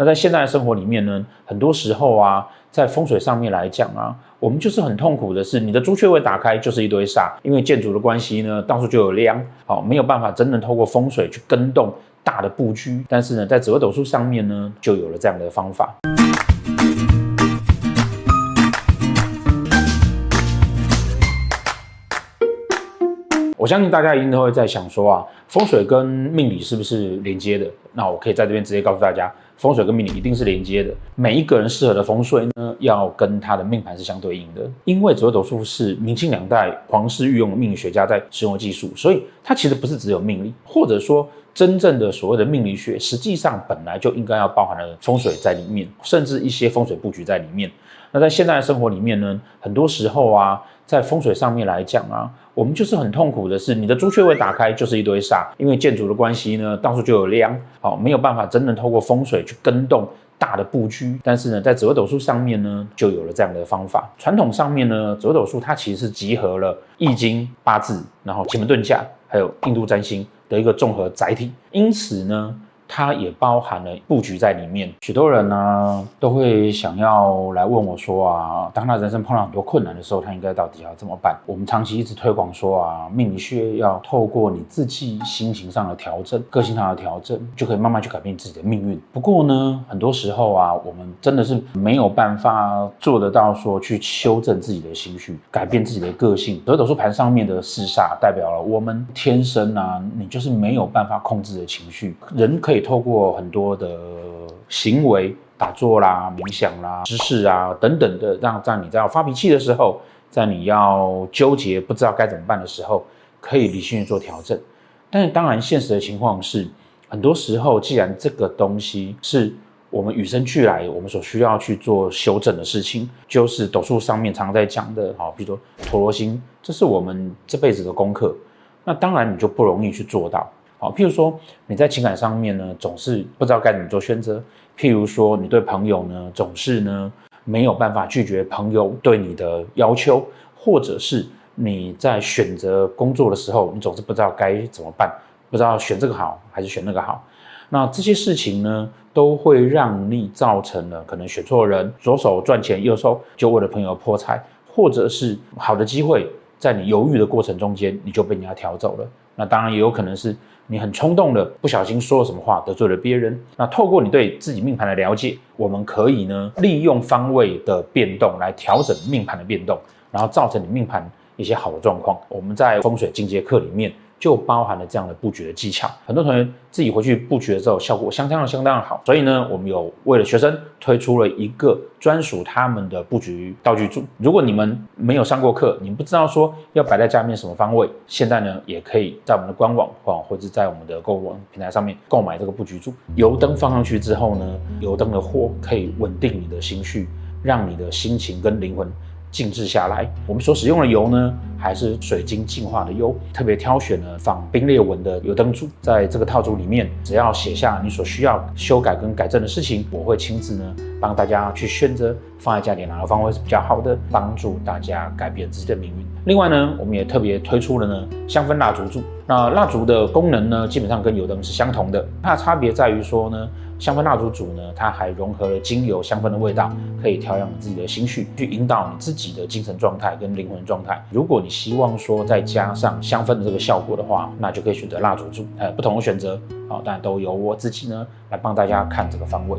那在现在的生活里面呢，很多时候啊，在风水上面来讲啊，我们就是很痛苦的是，你的朱雀位打开就是一堆煞，因为建筑的关系呢，到处就有梁，好，没有办法真正透过风水去跟动大的布局。但是呢，在紫微斗数上面呢，就有了这样的方法。我相信大家一定都会在想说啊，风水跟命理是不是连接的？那我可以在这边直接告诉大家，风水跟命理一定是连接的。每一个人适合的风水呢，要跟他的命盘是相对应的。因为紫微斗数是明清两代皇室御用的命理学家在使用的技术，所以它其实不是只有命理，或者说真正的所谓的命理学，实际上本来就应该要包含了风水在里面，甚至一些风水布局在里面。那在现在的生活里面呢，很多时候啊，在风水上面来讲啊。我们就是很痛苦的是，你的朱雀位打开就是一堆煞，因为建筑的关系呢，到处就有梁，好，没有办法真正透过风水去跟动大的布局。但是呢，在紫微斗数上面呢，就有了这样的方法。传统上面呢，紫微斗数它其实是集合了易经、八字，然后奇门遁甲，还有印度占星的一个综合载体。因此呢。它也包含了布局在里面。许多人呢都会想要来问我说啊，当他人生碰到很多困难的时候，他应该到底要怎么办？我们长期一直推广说啊，命理学要透过你自己心情上的调整、个性上的调整，就可以慢慢去改变自己的命运。不过呢，很多时候啊，我们真的是没有办法做得到说去修正自己的心绪，改变自己的个性。紫微斗数盘上面的四煞代表了我们天生啊，你就是没有办法控制的情绪。人可以。透过很多的行为，打坐啦、冥想啦、知识啊等等的，让在你在要发脾气的时候，在你要纠结不知道该怎么办的时候，可以理性去做调整。但是当然，现实的情况是，很多时候既然这个东西是我们与生俱来，我们所需要去做修正的事情，就是斗数上面常在讲的，好，比如说陀罗星，这是我们这辈子的功课，那当然你就不容易去做到。好，譬如说你在情感上面呢，总是不知道该怎么做选择；譬如说你对朋友呢，总是呢没有办法拒绝朋友对你的要求，或者是你在选择工作的时候，你总是不知道该怎么办，不知道选这个好还是选那个好。那这些事情呢，都会让你造成了可能选错人，左手赚钱，右手就为了朋友破财，或者是好的机会，在你犹豫的过程中间，你就被人家挑走了。那当然也有可能是。你很冲动的不小心说了什么话，得罪了别人。那透过你对自己命盘的了解，我们可以呢利用方位的变动来调整命盘的变动，然后造成你命盘一些好的状况。我们在风水进阶课里面。就包含了这样的布局的技巧，很多同学自己回去布局的时候，效果相当的相当的好。所以呢，我们有为了学生推出了一个专属他们的布局道具组。如果你们没有上过课，你们不知道说要摆在家里面什么方位，现在呢，也可以在我们的官网或者在我们的购物网平台上面购买这个布局组。油灯放上去之后呢，油灯的火可以稳定你的心绪，让你的心情跟灵魂。静置下来，我们所使用的油呢，还是水晶净化的优，特别挑选了仿冰裂纹的油灯柱。在这个套组里面，只要写下你所需要修改跟改正的事情，我会亲自呢帮大家去选择放在家里哪个方位是比较好的，帮助大家改变自己的命运。另外呢，我们也特别推出了呢香氛蜡烛柱。那蜡烛的功能呢，基本上跟油灯是相同的，它的差别在于说呢。香氛蜡烛组呢，它还融合了精油香氛的味道，可以调养你自己的心绪，去引导你自己的精神状态跟灵魂状态。如果你希望说再加上香氛的这个效果的话，那就可以选择蜡烛柱。呃，不同的选择，好，但都由我自己呢来帮大家看这个方位。